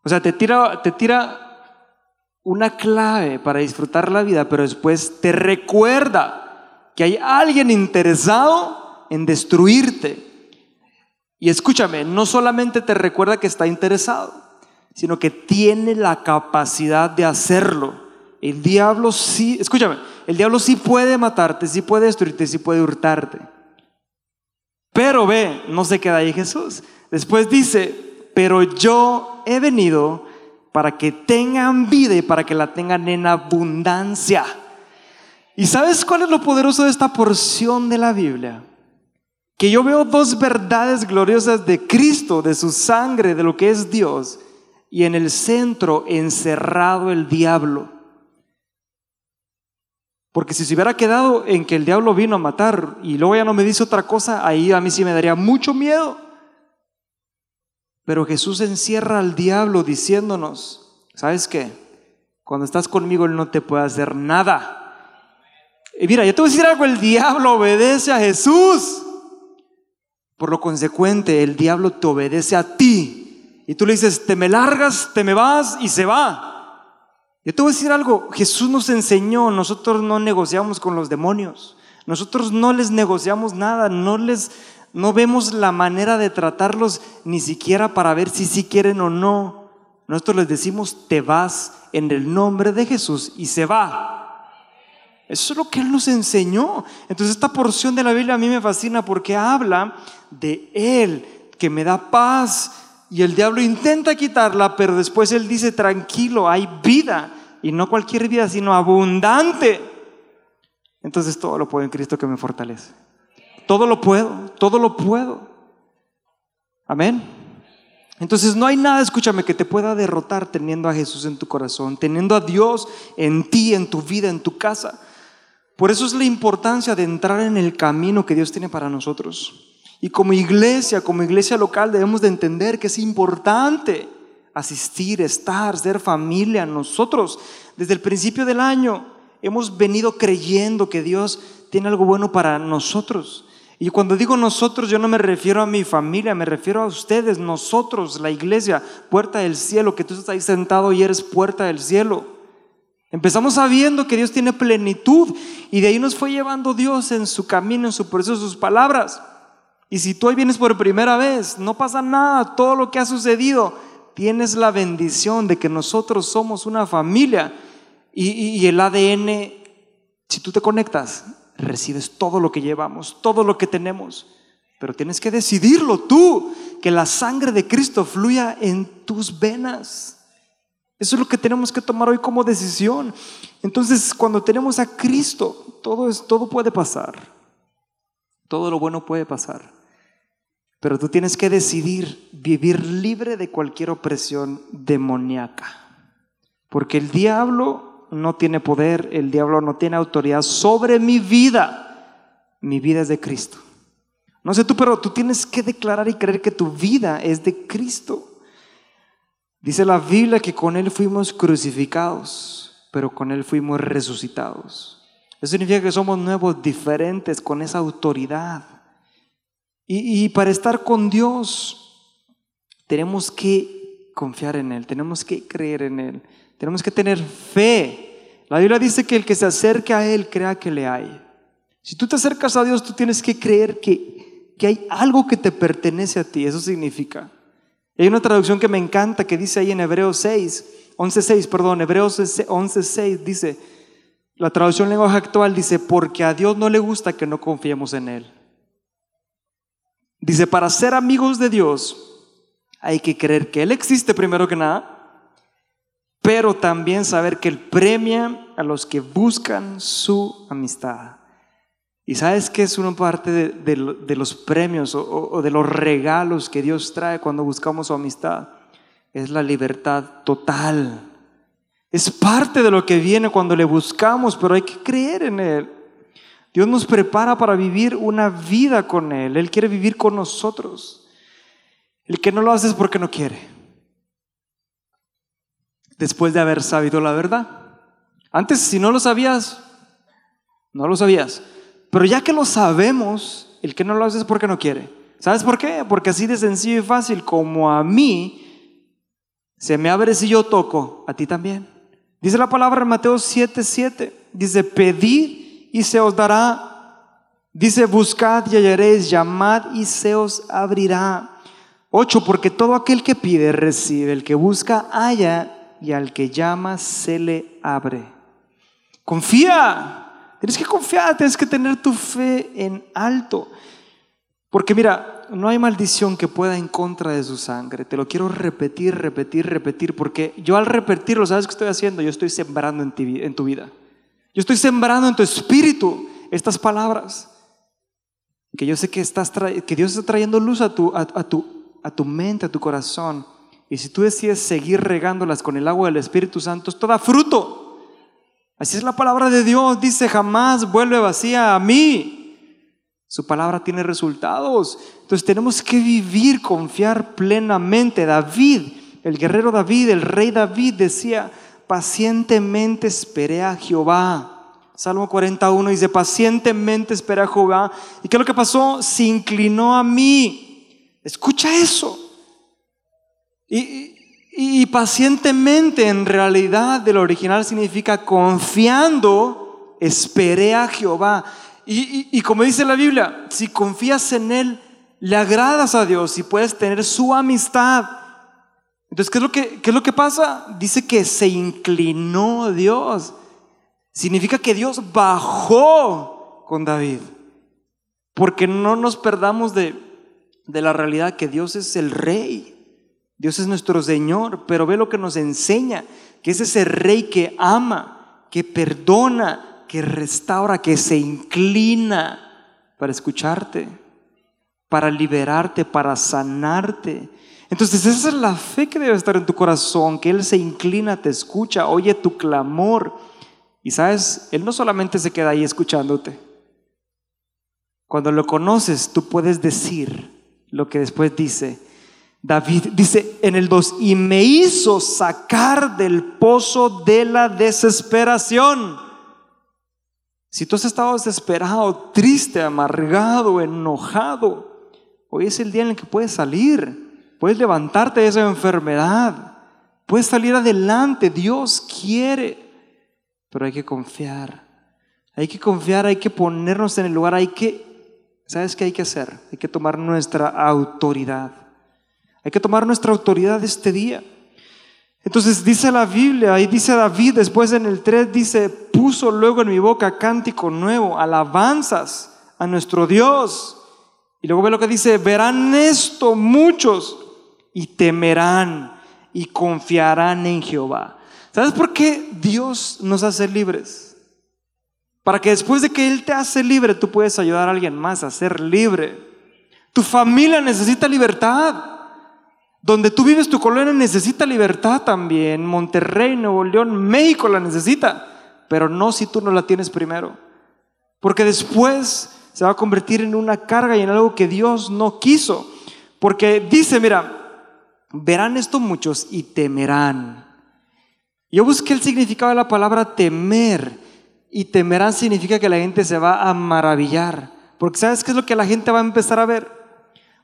O sea, te tira, te tira una clave para disfrutar la vida, pero después te recuerda que hay alguien interesado en destruirte. Y escúchame, no solamente te recuerda que está interesado, sino que tiene la capacidad de hacerlo. El diablo sí, escúchame, el diablo sí puede matarte, sí puede destruirte, sí puede hurtarte. Pero ve, no se queda ahí Jesús. Después dice, pero yo he venido para que tengan vida y para que la tengan en abundancia. ¿Y sabes cuál es lo poderoso de esta porción de la Biblia? Que yo veo dos verdades gloriosas de Cristo, de su sangre, de lo que es Dios, y en el centro encerrado el diablo. Porque si se hubiera quedado en que el diablo vino a matar y luego ya no me dice otra cosa, ahí a mí sí me daría mucho miedo. Pero Jesús encierra al diablo diciéndonos, ¿sabes qué? Cuando estás conmigo Él no te puede hacer nada. Y mira, yo te voy a decir algo, el diablo obedece a Jesús. Por lo consecuente, el diablo te obedece a ti. Y tú le dices, te me largas, te me vas y se va. Yo te voy a decir algo, Jesús nos enseñó, nosotros no negociamos con los demonios. Nosotros no les negociamos nada, no les no vemos la manera de tratarlos ni siquiera para ver si sí quieren o no. Nosotros les decimos, te vas en el nombre de Jesús y se va. Eso es lo que Él nos enseñó. Entonces esta porción de la Biblia a mí me fascina porque habla de Él, que me da paz. Y el diablo intenta quitarla, pero después Él dice, tranquilo, hay vida. Y no cualquier vida, sino abundante. Entonces todo lo puedo en Cristo que me fortalece. Todo lo puedo, todo lo puedo. Amén. Entonces no hay nada, escúchame, que te pueda derrotar teniendo a Jesús en tu corazón, teniendo a Dios en ti, en tu vida, en tu casa. Por eso es la importancia de entrar en el camino que Dios tiene para nosotros. Y como iglesia, como iglesia local, debemos de entender que es importante asistir, estar, ser familia. Nosotros, desde el principio del año, hemos venido creyendo que Dios tiene algo bueno para nosotros. Y cuando digo nosotros, yo no me refiero a mi familia, me refiero a ustedes, nosotros, la iglesia, puerta del cielo, que tú estás ahí sentado y eres puerta del cielo. Empezamos sabiendo que Dios tiene plenitud y de ahí nos fue llevando Dios en su camino, en su proceso, sus palabras. Y si tú hoy vienes por primera vez, no pasa nada, todo lo que ha sucedido, tienes la bendición de que nosotros somos una familia y, el ADN, si tú te conectas, recibes todo lo que llevamos, todo lo que tenemos. Pero tienes que decidirlo tú, que la sangre de Cristo fluya en tus venas. Eso es lo que tenemos que tomar hoy como decisión. Entonces, cuando tenemos a Cristo, todo, es, todo puede pasar. Todo lo bueno puede pasar. Pero tú tienes que decidir vivir libre de cualquier opresión demoníaca. Porque el diablo no tiene poder, el diablo no tiene autoridad sobre mi vida. Mi vida es de Cristo. No sé tú, pero tú tienes que declarar y creer que tu vida es de Cristo. Dice la Biblia que con Él fuimos crucificados, pero con Él fuimos resucitados. Eso significa que somos nuevos, diferentes, con esa autoridad. Y, para estar con Dios, tenemos que confiar en Él, tenemos que creer en Él, tenemos que tener fe. La Biblia dice que el que se acerque a Él crea que le hay. Si tú te acercas a Dios, tú tienes que creer que, que hay algo que te pertenece a ti. Eso significa. Hay una traducción que me encanta que dice ahí en Hebreos 6, 11.6, perdón, Hebreos 11.6 dice, la traducción lenguaje actual dice, porque a Dios no le gusta que no confiemos en Él. Dice, para ser amigos de Dios hay que creer que Él existe primero que nada, pero también saber que Él premia a los que buscan su amistad. Y sabes que es una parte de, los premios o, o, de los regalos que Dios trae cuando buscamos su amistad. Es la libertad total. Es parte de lo que viene cuando le buscamos, pero hay que creer en Él. Dios nos prepara para vivir una vida con Él. Él quiere vivir con nosotros. El que no lo hace es porque no quiere. Después de haber sabido la verdad. Antes, si no lo sabías, no lo sabías. Pero ya que lo sabemos, el que no lo hace es porque no quiere. ¿Sabes por qué? Porque así de sencillo y fácil como a mí se me abre si yo toco, a ti también. Dice la palabra en Mateo 7:7, dice, pedid y se os dará, Dice, buscad y hallaréis, llamad y se os abrirá. Ocho, porque todo aquel que pide recibe, el que busca halla y al que llama se le abre. Confía. Tienes que confiar, tienes que tener tu fe en alto. Porque mira, no hay maldición que pueda en contra de su sangre. Te lo quiero repetir, repetir, repetir, porque yo al repetirlo, ¿sabes qué estoy haciendo? Yo estoy sembrando en, tu vida. Yo estoy sembrando en tu espíritu estas palabras. Que yo sé que, estás que Dios está trayendo luz a tu, a, tu, a tu mente, a tu corazón. Y si tú decides seguir regándolas con el agua del Espíritu Santo, es toda fruto. Así es la palabra de Dios. Dice, jamás vuelve vacía a mí. Su palabra tiene resultados. Entonces tenemos que vivir, confiar plenamente. David, el guerrero David, el rey David decía, pacientemente esperé a Jehová Salmo 41 dice, pacientemente espera a Jehová. ¿Y qué es lo que pasó? Se inclinó a mí. Escucha eso. Y, pacientemente en realidad del original significa confiando, esperé a Jehová. Y, y, como dice la Biblia, si confías en Él, le agradas a Dios y puedes tener su amistad. Entonces, ¿qué es lo que, qué es lo que pasa? Dice que se inclinó Dios. Significa que Dios bajó con David. Porque no nos perdamos de, de la realidad que Dios es el rey. Dios es nuestro Señor, pero ve lo que nos enseña, que es ese rey que ama, que perdona, que restaura, que se inclina para escucharte, para liberarte, para sanarte. Entonces esa es la fe que debe estar en tu corazón, que Él se inclina, te escucha, oye tu clamor y sabes, Él no solamente se queda ahí escuchándote. Cuando lo conoces, tú puedes decir lo que después dice. David dice en el 2, y me hizo sacar del pozo de la desesperación. Si tú has estado desesperado, triste, amargado, enojado, hoy es el día en el que puedes salir, puedes levantarte de esa enfermedad, puedes salir adelante, Dios quiere pero hay que confiar. Hay que confiar, hay que ponernos en el lugar, hay que, ¿sabes qué hay que hacer? Hay que tomar nuestra autoridad. Hay que tomar nuestra autoridad este día. Entonces dice la Biblia, ahí dice David, después en el 3 dice, puso luego en mi boca cántico nuevo, alabanzas a nuestro Dios. Y luego ve lo que dice, verán esto muchos y temerán y confiarán en Jehová. ¿Sabes por qué Dios nos hace libres? Para que después de que Él te hace libre, tú puedes ayudar a alguien más a ser libre. Tu familia necesita libertad. Donde tú vives, tu colonia necesita libertad también. Monterrey, Nuevo León, México la necesita. Pero no si tú no la tienes primero. Porque después se va a convertir en una carga y en algo que Dios no quiso. Porque dice, mira, verán esto muchos y temerán. Yo busqué el significado de la palabra temer y temerán significa que la gente se va a maravillar. Porque ¿sabes qué es lo que la gente va a empezar a ver?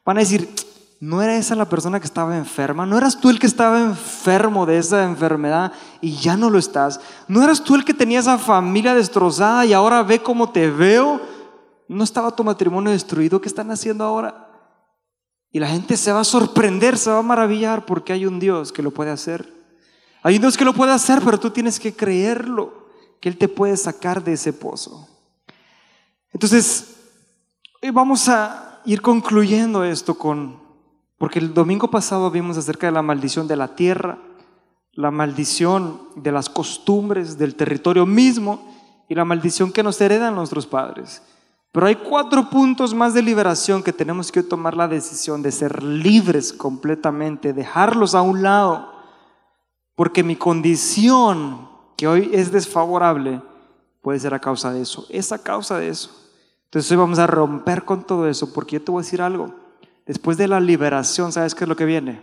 Van a decir, ¿no era esa la persona que estaba enferma? ¿No eras tú el que estaba enfermo de esa enfermedad y ya no lo estás? ¿No eras tú el que tenía esa familia destrozada y ahora ve cómo te veo? ¿No estaba tu matrimonio destruido? ¿Qué están haciendo ahora? Y la gente se va a sorprender, se va a maravillar porque hay un Dios que lo puede hacer. Hay un Dios que lo puede hacer, pero tú tienes que creerlo, que Él te puede sacar de ese pozo. Entonces, hoy vamos a ir concluyendo esto con, porque el domingo pasado vimos acerca de la maldición de la tierra, la maldición de las costumbres del territorio mismo y la maldición que nos heredan nuestros padres. Pero hay cuatro puntos más de liberación que tenemos que tomar la decisión de ser libres completamente, dejarlos a un lado porque mi condición, que hoy es desfavorable, puede ser a causa de eso. Es a causa de eso. Entonces hoy vamos a romper con todo eso, porque yo te voy a decir algo. Después de la liberación, ¿sabes qué es lo que viene?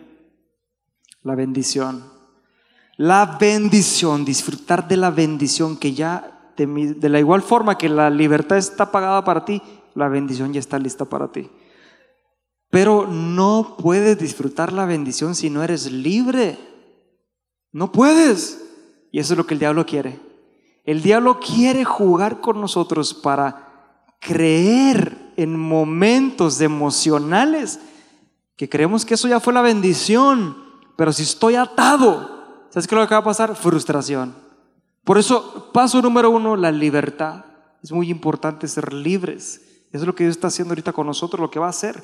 La bendición. La bendición, disfrutar de la bendición que ya, de, la igual forma que la libertad está pagada para ti, la bendición ya está lista para ti. Pero no puedes disfrutar la bendición si no eres libre. No puedes. Y eso es lo que el diablo quiere. El diablo quiere jugar con nosotros para creer en momentos emocionales que creemos que eso ya fue la bendición, pero si estoy atado, ¿sabes qué es lo que va a pasar? Frustración. Por eso, paso número uno, la libertad. Es muy importante ser libres. Eso es lo que Dios está haciendo ahorita con nosotros, lo que va a hacer.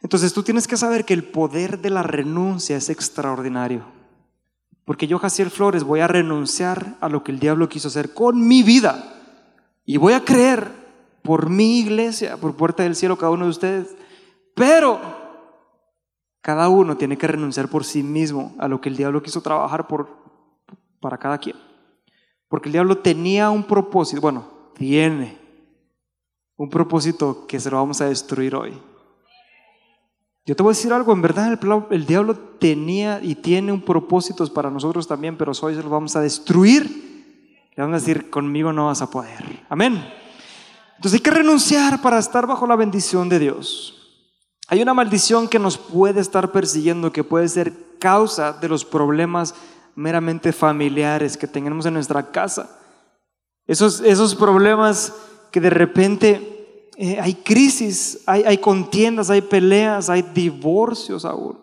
Entonces tú tienes que saber que el poder de la renuncia es extraordinario. Porque yo, Jaciel Flores, voy a renunciar a lo que el diablo quiso hacer con mi vida. Y voy a creer por mi iglesia, por puerta del cielo, cada uno de ustedes. Pero cada uno tiene que renunciar por sí mismo a lo que el diablo quiso trabajar por, para cada quien. Porque el diablo tenía un propósito, bueno, tiene un propósito que se lo vamos a destruir hoy. Yo te voy a decir algo, en verdad el, diablo tenía y tiene un propósito para nosotros también, pero hoy se lo vamos a destruir. Le vamos a decir, conmigo no vas a poder. Amén. Entonces hay que renunciar para estar bajo la bendición de Dios. Hay una maldición que nos puede estar persiguiendo, que puede ser causa de los problemas meramente familiares que tenemos en nuestra casa. Esos, esos problemas que de repente eh, hay crisis, hay, hay contiendas, hay peleas, hay divorcios aún.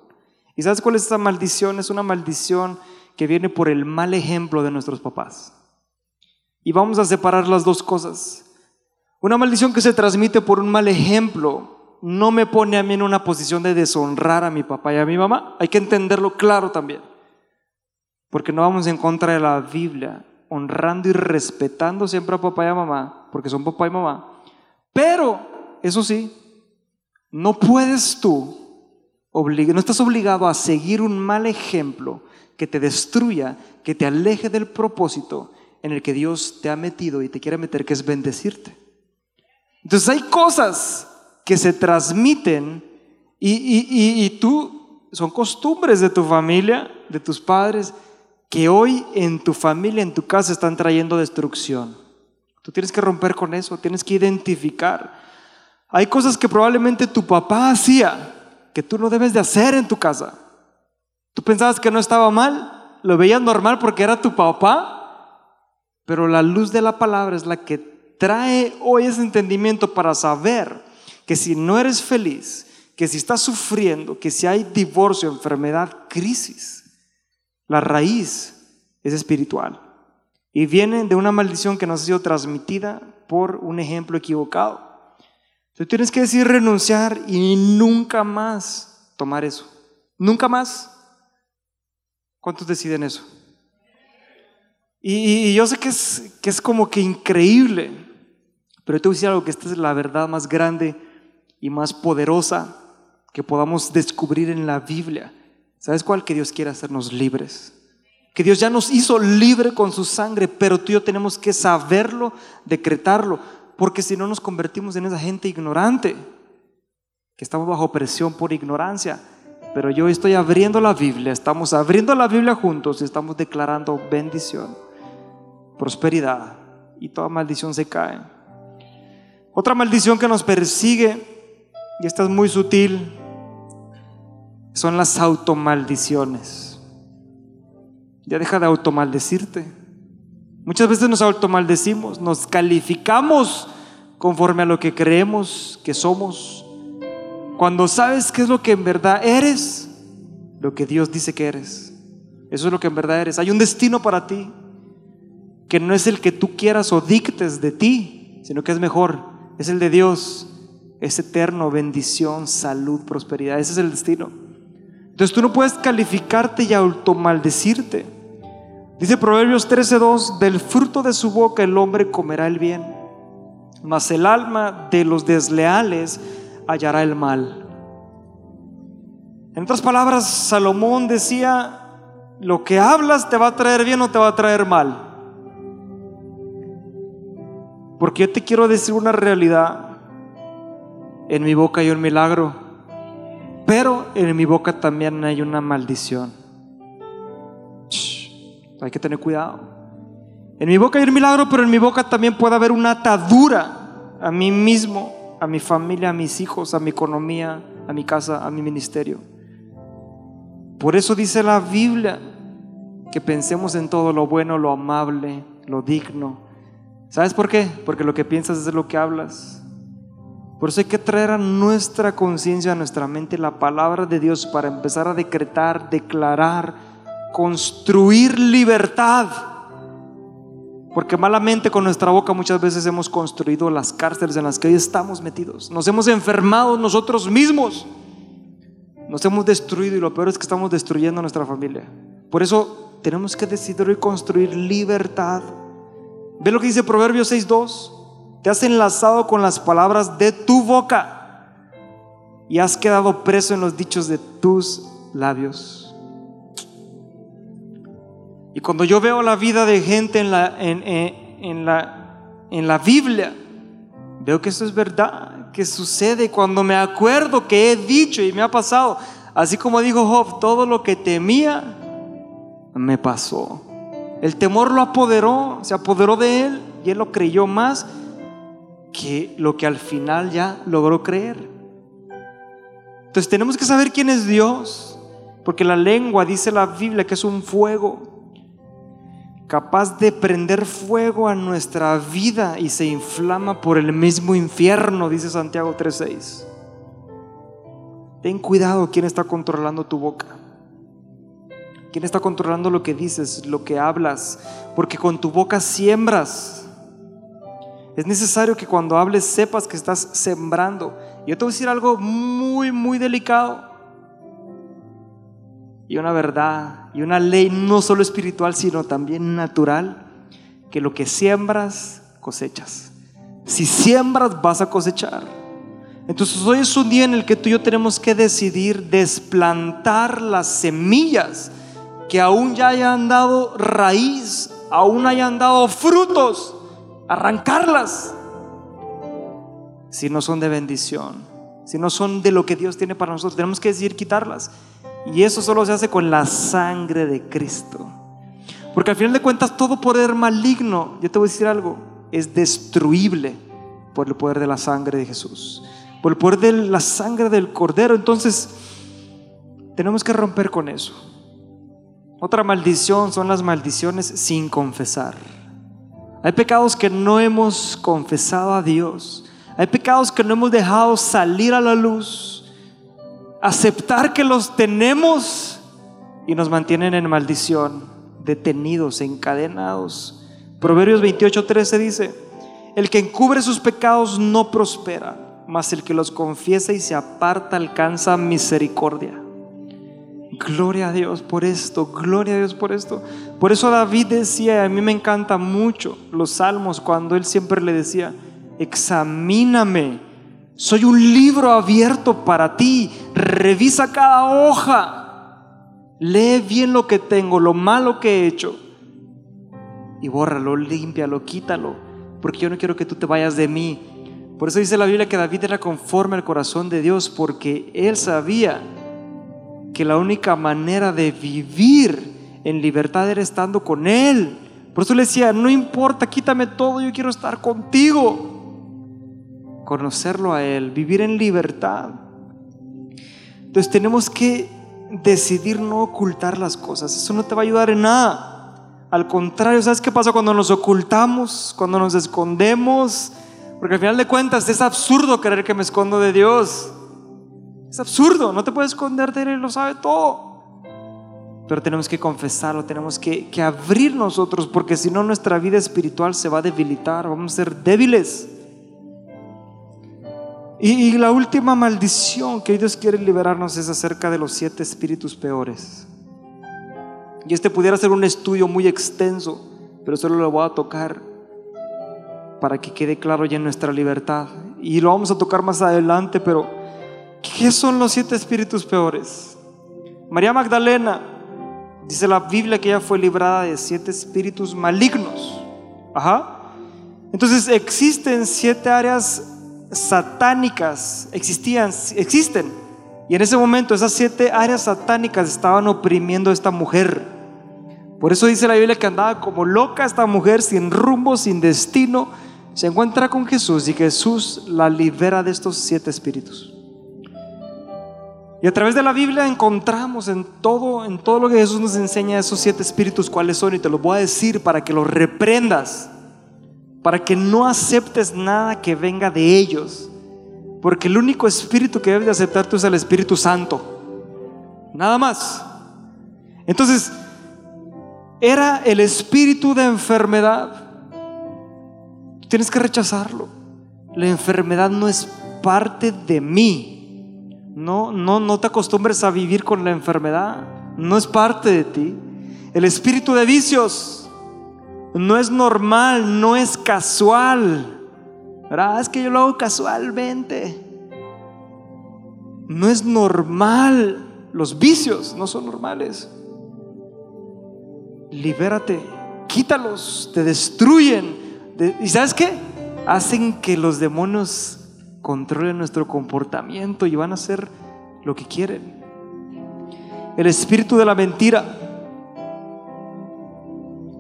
¿Y sabes cuál es esa maldición? Es una maldición que viene por el mal ejemplo de nuestros papás. Y vamos a separar las dos cosas. Una maldición que se transmite por un mal ejemplo no me pone a mí en una posición de deshonrar a mi papá y a mi mamá. Hay que entenderlo claro también. Porque no vamos en contra de la Biblia, honrando y respetando siempre a papá y a mamá, porque son papá y mamá. Pero, eso sí, no puedes tú, no estás obligado a seguir un mal ejemplo que te destruya, que te aleje del propósito en el que Dios te ha metido y te quiere meter, que es bendecirte. Entonces hay cosas que se transmiten y, y tú, son costumbres de tu familia, de tus padres, que hoy en tu familia, en tu casa están trayendo destrucción. Tú tienes que romper con eso, tienes que identificar. Hay cosas que probablemente tu papá hacía que tú no debes de hacer en tu casa. Tú pensabas que no estaba mal, lo veías normal porque era tu papá, pero la luz de la palabra es la que trae hoy ese entendimiento para saber que si no eres feliz, que si estás sufriendo, que si hay divorcio, enfermedad, crisis, la raíz es espiritual y viene de una maldición que nos ha sido transmitida por un ejemplo equivocado. Tú tienes que decir renunciar y nunca más tomar eso. Nunca más. ¿Cuántos deciden eso? Y, yo sé que es, que es como que increíble, pero te voy algo, que esta es la verdad más grande y más poderosa que podamos descubrir en la Biblia. ¿Sabes cuál? Que Dios quiere hacernos libres. Que Dios ya nos hizo libre con su sangre, pero tú y yo tenemos que saberlo, decretarlo, porque si no nos convertimos en esa gente ignorante, que estamos bajo presión por ignorancia. Pero yo estoy abriendo la Biblia, estamos abriendo la Biblia juntos y estamos declarando bendición, prosperidad y toda maldición se cae. Otra maldición que nos persigue, y esta es muy sutil, son las automaldiciones. Ya deja de automaldecirte. Muchas veces nos automaldecimos, nos calificamos conforme a lo que creemos que somos. Cuando sabes qué es lo que en verdad eres, lo que Dios dice que eres. Eso es lo que en verdad eres. Hay un destino para ti que no es el que tú quieras o dictes de ti, sino que es mejor. Es el de Dios. Es eterno, bendición, salud, prosperidad. Ese es el destino. Entonces tú no puedes calificarte y automaldecirte. Dice Proverbios 13:2, del fruto de su boca el hombre comerá el bien, mas el alma de los desleales hallará el mal. En otras palabras, Salomón decía, lo que hablas te va a traer bien o te va a traer mal. Porque yo te quiero decir una realidad. En mi boca hay un milagro pero en mi boca también hay una maldición. hay que tener cuidado. En mi boca hay un milagro, pero en mi boca también puede haber una atadura a mí mismo, a mi familia, a mis hijos, a mi economía, a mi casa, a mi ministerio. Por eso dice la Biblia que pensemos en todo lo bueno, lo amable, lo digno, ¿Sabes por qué? Porque lo que piensas es lo que hablas. Por eso hay que traer a nuestra conciencia, a nuestra mente, la palabra de Dios para empezar a decretar, declarar, construir libertad. Porque malamente con nuestra boca muchas veces hemos construido las cárceles en las que hoy estamos metidos. Nos hemos enfermado nosotros mismos. Nos hemos destruido y lo peor es que estamos destruyendo a nuestra familia. Por eso tenemos que decidir hoy construir libertad. Ve lo que dice Proverbios 6.2 te has enlazado con las palabras de tu boca y has quedado preso en los dichos de tus labios. Y cuando yo veo la vida de gente en la, en, la, en la Biblia, veo que eso es verdad, que sucede cuando me acuerdo que he dicho y me ha pasado. Así como dijo Job, todo lo que temía me pasó. El temor lo apoderó, se apoderó de él y él lo creyó más que lo que al final ya logró creer. Entonces tenemos que saber quién es Dios, porque la lengua dice la Biblia que es un fuego capaz de prender fuego a nuestra vida y se inflama por el mismo infierno, dice Santiago 3:6. Ten cuidado quién está controlando tu boca. ¿Quién está controlando lo que dices, lo que hablas? Porque con tu boca siembras es necesario que cuando hables sepas que estás sembrando. Yo te voy a decir algo muy, muy delicado. Y una verdad, y una ley no solo espiritual, sino también natural, que lo que siembras, cosechas. Si siembras, vas a cosechar. Entonces hoy es un día en el que tú y yo tenemos que decidir desplantar las semillas que aún ya hayan dado raíz, aún hayan dado frutos arrancarlas si no son de bendición, si no son de lo que Dios tiene para nosotros. Tenemos que decidir quitarlas. Y eso solo se hace con la sangre de Cristo. Porque al final de cuentas todo poder maligno, yo te voy a decir algo, es destruible por el poder de la sangre de Jesús, por el poder de la sangre del Cordero. Entonces, tenemos que romper con eso. Otra maldición son las maldiciones sin confesar. Hay pecados que no hemos confesado a Dios. Hay pecados que no hemos dejado salir a la luz. Aceptar que los tenemos y nos mantienen en maldición, detenidos, encadenados. Proverbios 28:13 dice, el que encubre sus pecados no prospera, mas el que los confiesa y se aparta alcanza misericordia. Gloria a Dios por esto, gloria a Dios por esto. Por eso David decía, a mí me encanta mucho los salmos cuando él siempre le decía, examíname, soy un libro abierto para ti, revisa cada hoja, lee bien lo que tengo, lo malo que he hecho y bórralo, límpialo, quítalo, porque yo no quiero que tú te vayas de mí. Por eso dice la Biblia que David era conforme al corazón de Dios, porque él sabía que la única manera de vivir en libertad era estando con Él. Por eso le decía, no importa, quítame todo, yo quiero estar contigo. Conocerlo a Él, vivir en libertad. Entonces tenemos que decidir no ocultar las cosas. Eso no te va a ayudar en nada. Al contrario, ¿sabes qué pasa cuando nos ocultamos, cuando nos escondemos? Porque al final de cuentas es absurdo creer que me escondo de Dios. Es absurdo, no te puedes esconder de Él, lo sabe todo. Pero tenemos que confesarlo, tenemos que, abrir nosotros, porque si no nuestra vida espiritual se va a debilitar, vamos a ser débiles. Y, y la última maldición que Dios quiere liberarnos es acerca de los siete espíritus peores. Y este pudiera ser un estudio muy extenso, pero solo lo voy a tocar para que quede claro ya en nuestra libertad. Y lo vamos a tocar más adelante, pero ¿Qué son los siete espíritus peores? María Magdalena, dice la Biblia que ella fue librada de siete espíritus malignos. Ajá. Entonces existen siete áreas satánicas, existían, existen. Y en ese momento esas siete áreas satánicas estaban oprimiendo a esta mujer. Por eso dice la Biblia que andaba como loca esta mujer, sin rumbo, sin destino. Se encuentra con Jesús y Jesús la libera de estos siete espíritus. Y a través de la Biblia encontramos en todo, en todo lo que Jesús nos enseña esos siete espíritus cuáles son y te los voy a decir para que los reprendas. para que no aceptes nada que venga de ellos. Porque el único espíritu que debes de aceptar es el Espíritu Santo. Nada más. Entonces, era el espíritu de enfermedad. Tienes que rechazarlo. La enfermedad no es parte de mí. No, no, no te acostumbres a vivir con la enfermedad. No es parte de ti. El espíritu de vicios no es normal, no es casual. ¿Verdad? Es que yo lo hago casualmente. No es normal. Los vicios no son normales. Libérate, quítalos, te destruyen. ¿Y sabes qué? Hacen que los demonios controlen nuestro comportamiento y van a hacer lo que quieren. El espíritu de la mentira.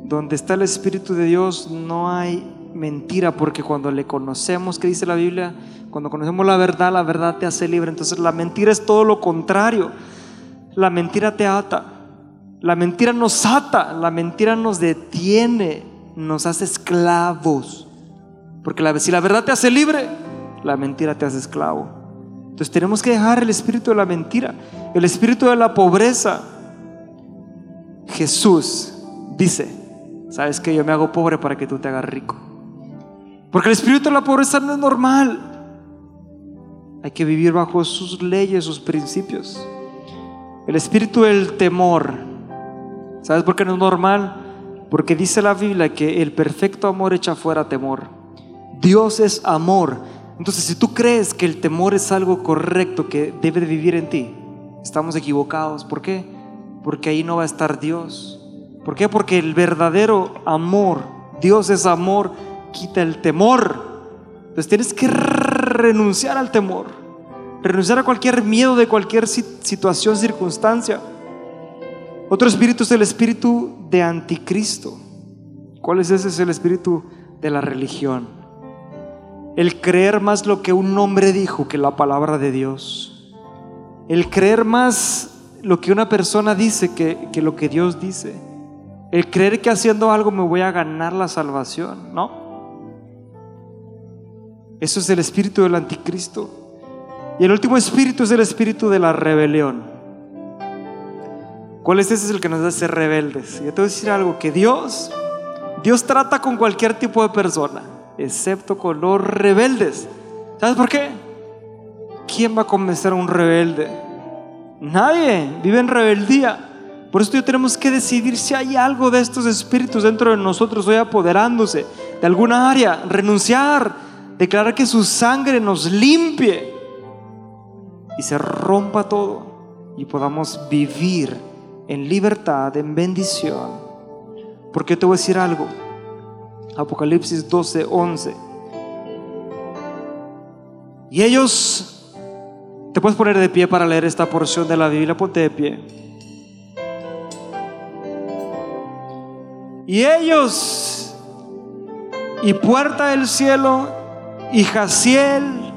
Donde está el espíritu de Dios no hay mentira, porque cuando le conocemos, ¿qué dice la Biblia? Cuando conocemos la verdad, la verdad te hace libre. Entonces la mentira es todo lo contrario. La mentira te ata. La mentira nos ata, la mentira nos detiene, nos hace esclavos. Porque la, si la verdad te hace libre, la mentira te hace esclavo. Entonces tenemos que dejar el espíritu de la mentira, el espíritu de la pobreza. Jesús dice, sabes que yo me hago pobre para que tú te hagas rico. Porque el espíritu de la pobreza no es normal. Hay que vivir bajo sus leyes, sus principios. El espíritu del temor ¿Sabes por qué no es normal? Porque dice la Biblia que el perfecto amor echa fuera temor. Dios es amor. Entonces, si tú crees que el temor es algo correcto que debe de vivir en ti, estamos equivocados. ¿Por qué? Porque ahí no va a estar Dios. ¿Por qué? Porque el verdadero amor, Dios es amor, quita el temor. Entonces tienes que renunciar al temor, renunciar a cualquier miedo de cualquier situación, circunstancia. Otro espíritu es el espíritu de anticristo. ¿Cuál es ese? Es el espíritu de la religión. El creer más lo que un hombre dijo que la palabra de Dios. El creer más lo que una persona dice que, que lo que Dios dice. El creer que haciendo algo me voy a ganar la salvación, ¿no? Eso es el espíritu del anticristo. Y el último espíritu es el espíritu de la rebelión. ¿Cuál es ese? Es el que nos hace rebeldes. Yo te voy a decir algo, que Dios, Dios trata con cualquier tipo de persona, excepto con los rebeldes. ¿Sabes por qué? ¿Quién va a convencer a un rebelde? Nadie, vive en rebeldía. Por eso tenemos que decidir si hay algo de estos espíritus dentro de nosotros hoy apoderándose de alguna área, renunciar, declarar que su sangre nos limpie y se rompa todo y podamos vivir en libertad, en bendición. Porque te voy a decir algo. Apocalipsis 12, 11. Y ellos, te puedes poner de pie para leer esta porción de la Biblia, ponte de pie. Y ellos, y puerta del cielo, y Jaciel,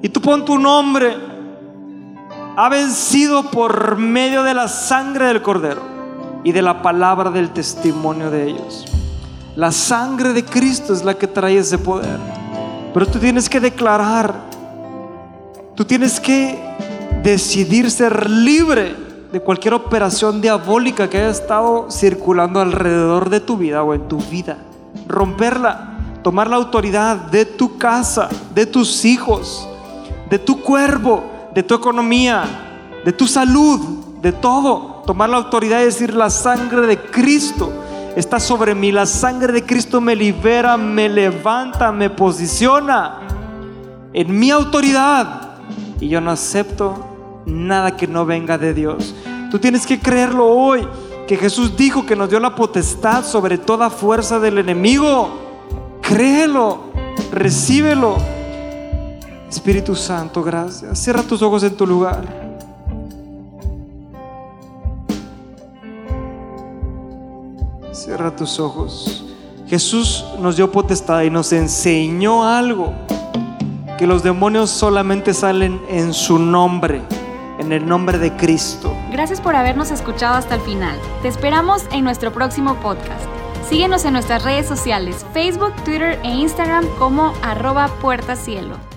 y tú pon tu nombre ha vencido por medio de la sangre del cordero y de la palabra del testimonio de ellos. La sangre de Cristo es la que trae ese poder. Pero tú tienes que declarar, tú tienes que decidir ser libre de cualquier operación diabólica que haya estado circulando alrededor de tu vida o en tu vida. Romperla, tomar la autoridad de tu casa, de tus hijos, de tu cuerpo de tu economía, de tu salud, de todo. Tomar la autoridad y decir, la sangre de Cristo está sobre mí. La sangre de Cristo me libera, me levanta, me posiciona en mi autoridad. Y yo no acepto nada que no venga de Dios. Tú tienes que creerlo hoy, que Jesús dijo que nos dio la potestad sobre toda fuerza del enemigo. Créelo, recíbelo Espíritu Santo, gracias. Cierra tus ojos en tu lugar. Cierra tus ojos. Jesús nos dio potestad y nos enseñó algo, que los demonios solamente salen en su nombre, en el nombre de Cristo. Gracias por habernos escuchado hasta el final. Te esperamos en nuestro próximo podcast. Síguenos en nuestras redes sociales, Facebook, Twitter e Instagram como arroba puertacielo.